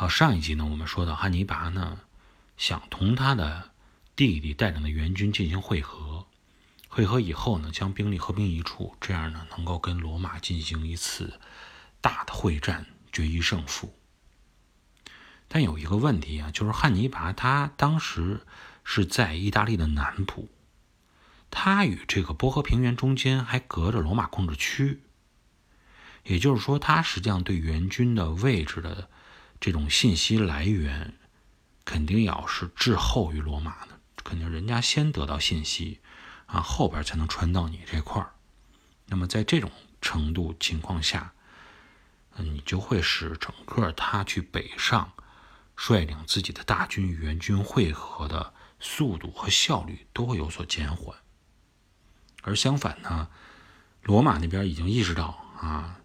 好，上一集呢，我们说到汉尼拔呢，想同他的弟弟带领的援军进行会合，会合以后呢，将兵力合兵一处，这样呢，能够跟罗马进行一次大的会战，决一胜负。但有一个问题啊，就是汉尼拔他当时是在意大利的南部，他与这个波河平原中间还隔着罗马控制区，也就是说，他实际上对援军的位置的这种信息来源，肯定要是滞后于罗马的，肯定人家先得到信息，啊，后边才能传到你这块儿。那么在这种程度情况下，你就会使整个他去北上。率领自己的大军援军会合的速度和效率都会有所减缓，而相反呢，罗马那边已经意识到啊，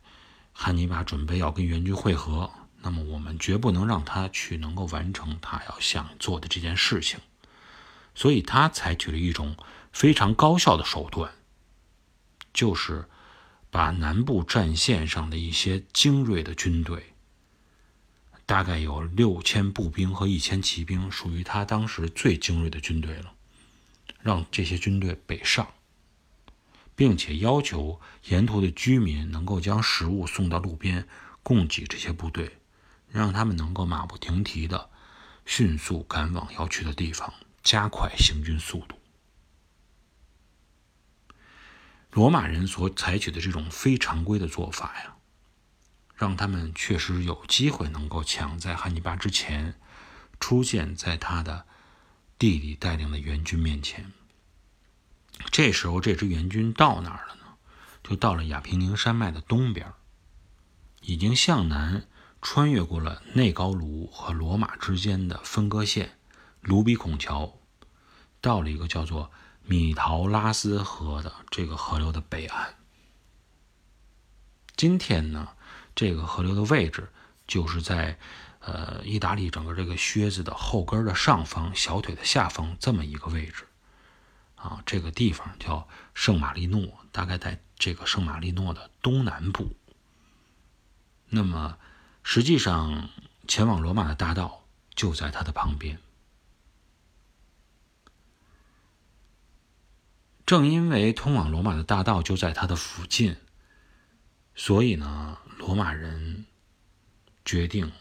汉尼拔准备要跟援军会合，那么我们绝不能让他去能够完成他要想做的这件事情，所以他采取了一种非常高效的手段，就是把南部战线上的一些精锐的军队。大概有六千步兵和一千骑兵，属于他当时最精锐的军队了。让这些军队北上，并且要求沿途的居民能够将食物送到路边供给这些部队，让他们能够马不停蹄的迅速赶往要去的地方，加快行军速度。罗马人所采取的这种非常规的做法呀。让他们确实有机会能够抢在汉尼拔之前出现在他的弟弟带领的援军面前。这时候，这支援军到哪儿了呢？就到了亚平宁山脉的东边，已经向南穿越过了内高卢和罗马之间的分割线卢比孔桥，到了一个叫做米陶拉斯河的这个河流的北岸。今天呢？这个河流的位置就是在，呃，意大利整个这个靴子的后跟的上方，小腿的下方这么一个位置，啊，这个地方叫圣马力诺，大概在这个圣马力诺的东南部。那么，实际上前往罗马的大道就在它的旁边。正因为通往罗马的大道就在它的附近，所以呢。罗马人决定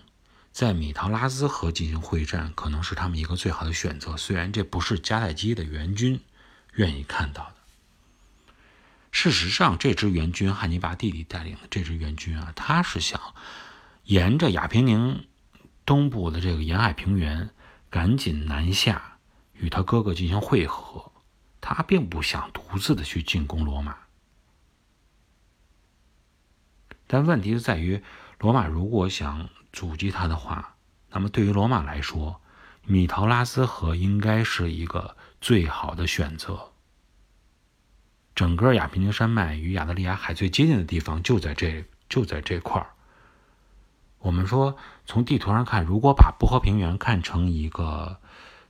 在米陶拉斯河进行会战，可能是他们一个最好的选择。虽然这不是迦太基的援军愿意看到的。事实上，这支援军，汉尼拔弟弟带领的这支援军啊，他是想沿着亚平宁东部的这个沿海平原赶紧南下，与他哥哥进行会合。他并不想独自的去进攻罗马。但问题就在于，罗马如果想阻击他的话，那么对于罗马来说，米陶拉斯河应该是一个最好的选择。整个亚平宁山脉与亚得里亚海最接近的地方就在这，就在这块儿。我们说，从地图上看，如果把波河平原看成一个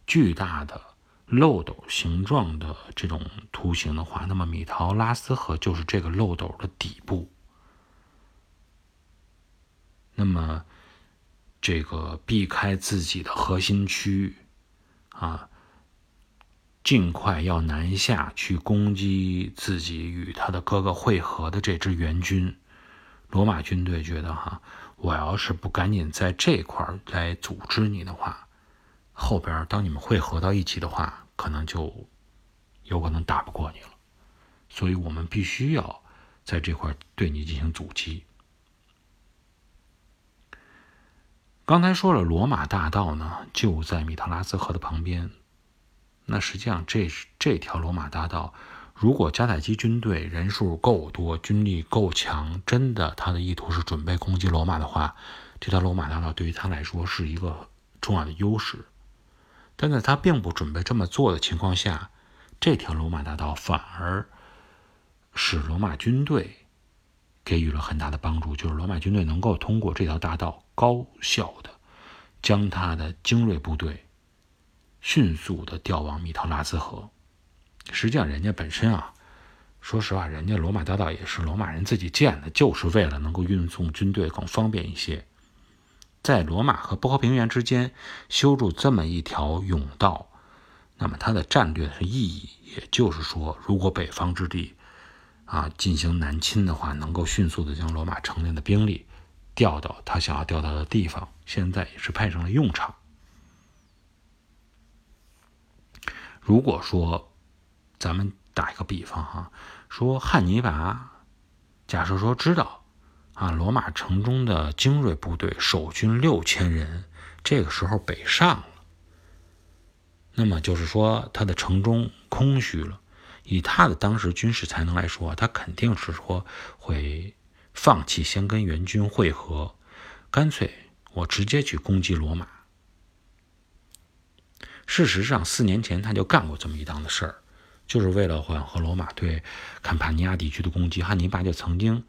巨大的漏斗形状的这种图形的话，那么米陶拉斯河就是这个漏斗的底部。那么，这个避开自己的核心区，啊，尽快要南下去攻击自己与他的哥哥会合的这支援军。罗马军队觉得，哈，我要是不赶紧在这块来组织你的话，后边当你们会合到一起的话，可能就有可能打不过你了。所以我们必须要在这块对你进行阻击。刚才说了，罗马大道呢就在米特拉斯河的旁边。那实际上，这这条罗马大道，如果迦太基军队人数够多、军力够强，真的他的意图是准备攻击罗马的话，这条罗马大道对于他来说是一个重要的优势。但在他并不准备这么做的情况下，这条罗马大道反而使罗马军队。给予了很大的帮助，就是罗马军队能够通过这条大道高效的将他的精锐部队迅速的调往米陶拉斯河。实际上，人家本身啊，说实话，人家罗马大道也是罗马人自己建的，就是为了能够运送军队更方便一些。在罗马和波河平原之间修筑这么一条甬道，那么它的战略意义，也就是说，如果北方之地啊进行南侵的话，能够迅速的将罗马城内的兵力调到他想要调到的地方。现在也是派上了用场。如果说，咱们打一个比方哈，说汉尼拔，假设说知道。啊，罗马城中的精锐部队守军六千人，这个时候北上了。那么就是说，他的城中空虚了。以他的当时军事才能来说，他肯定是说会放弃先跟援军会合，干脆我直接去攻击罗马。事实上，四年前他就干过这么一档子事儿，就是为了缓和罗马对坎帕尼亚地区的攻击，汉尼拔就曾经。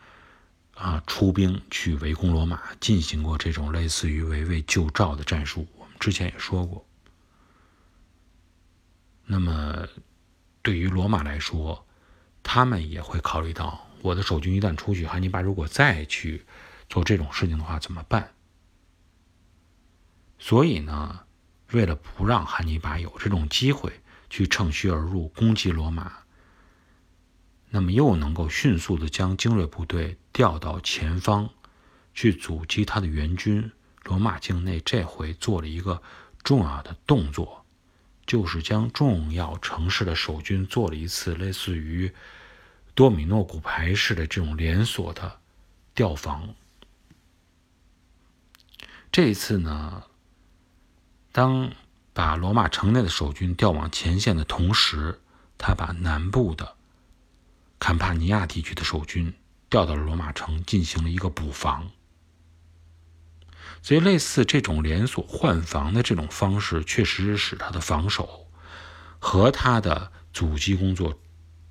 啊，出兵去围攻罗马，进行过这种类似于围魏救赵的战术。我们之前也说过。那么，对于罗马来说，他们也会考虑到，我的守军一旦出去，汉尼拔如果再去做这种事情的话，怎么办？所以呢，为了不让汉尼拔有这种机会去乘虚而入攻击罗马。那么又能够迅速的将精锐部队调到前方，去阻击他的援军。罗马境内这回做了一个重要的动作，就是将重要城市的守军做了一次类似于多米诺骨牌式的这种连锁的调防。这一次呢，当把罗马城内的守军调往前线的同时，他把南部的。坎帕尼亚地区的守军调到了罗马城，进行了一个补防。所以，类似这种连锁换防的这种方式，确实使他的防守和他的阻击工作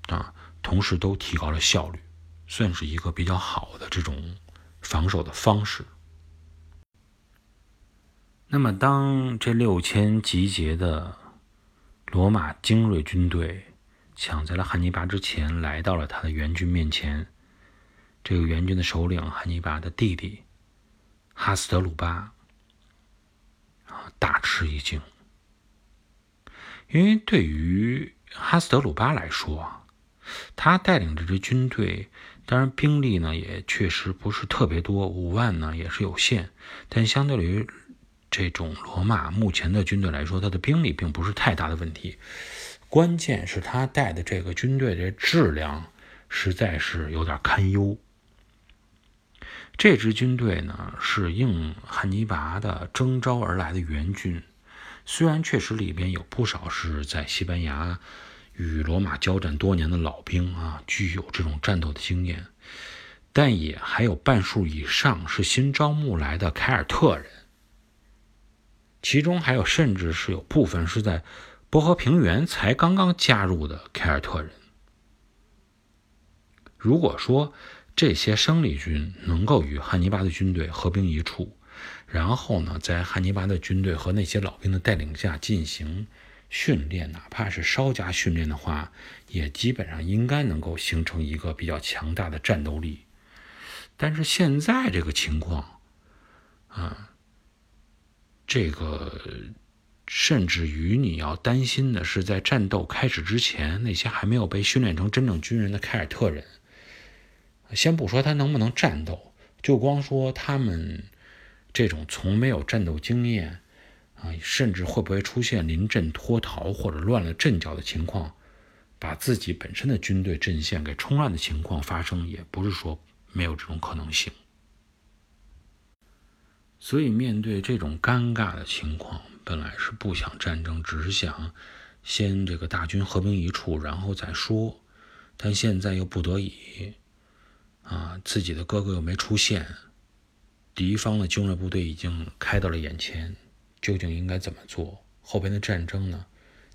啊，同时都提高了效率，算是一个比较好的这种防守的方式。那么，当这六千集结的罗马精锐军队。抢在了汉尼拔之前，来到了他的援军面前。这个援军的首领汉尼拔的弟弟哈斯德鲁巴啊，大吃一惊。因为对于哈斯德鲁巴来说，他带领这支军队，当然兵力呢也确实不是特别多，五万呢也是有限。但相对于这种罗马目前的军队来说，他的兵力并不是太大的问题。关键是他带的这个军队的质量实在是有点堪忧。这支军队呢是应汉尼拔的征召而来的援军，虽然确实里边有不少是在西班牙与罗马交战多年的老兵啊，具有这种战斗的经验，但也还有半数以上是新招募来的凯尔特人，其中还有甚至是有部分是在。波河平原才刚刚加入的凯尔特人，如果说这些生力军能够与汉尼拔的军队合兵一处，然后呢，在汉尼拔的军队和那些老兵的带领下进行训练，哪怕是稍加训练的话，也基本上应该能够形成一个比较强大的战斗力。但是现在这个情况，啊，这个。甚至于你要担心的是，在战斗开始之前，那些还没有被训练成真正军人的凯尔特人，先不说他能不能战斗，就光说他们这种从没有战斗经验啊，甚至会不会出现临阵脱逃或者乱了阵脚的情况，把自己本身的军队阵线给冲乱的情况发生，也不是说没有这种可能性。所以，面对这种尴尬的情况，本来是不想战争，只是想先这个大军合兵一处，然后再说。但现在又不得已，啊，自己的哥哥又没出现，敌方的精锐部队已经开到了眼前，究竟应该怎么做？后边的战争呢？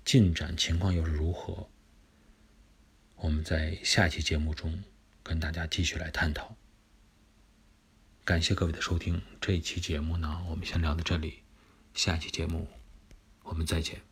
进展情况又是如何？我们在下期节目中跟大家继续来探讨。感谢各位的收听，这一期节目呢，我们先聊到这里。下一期节目，我们再见。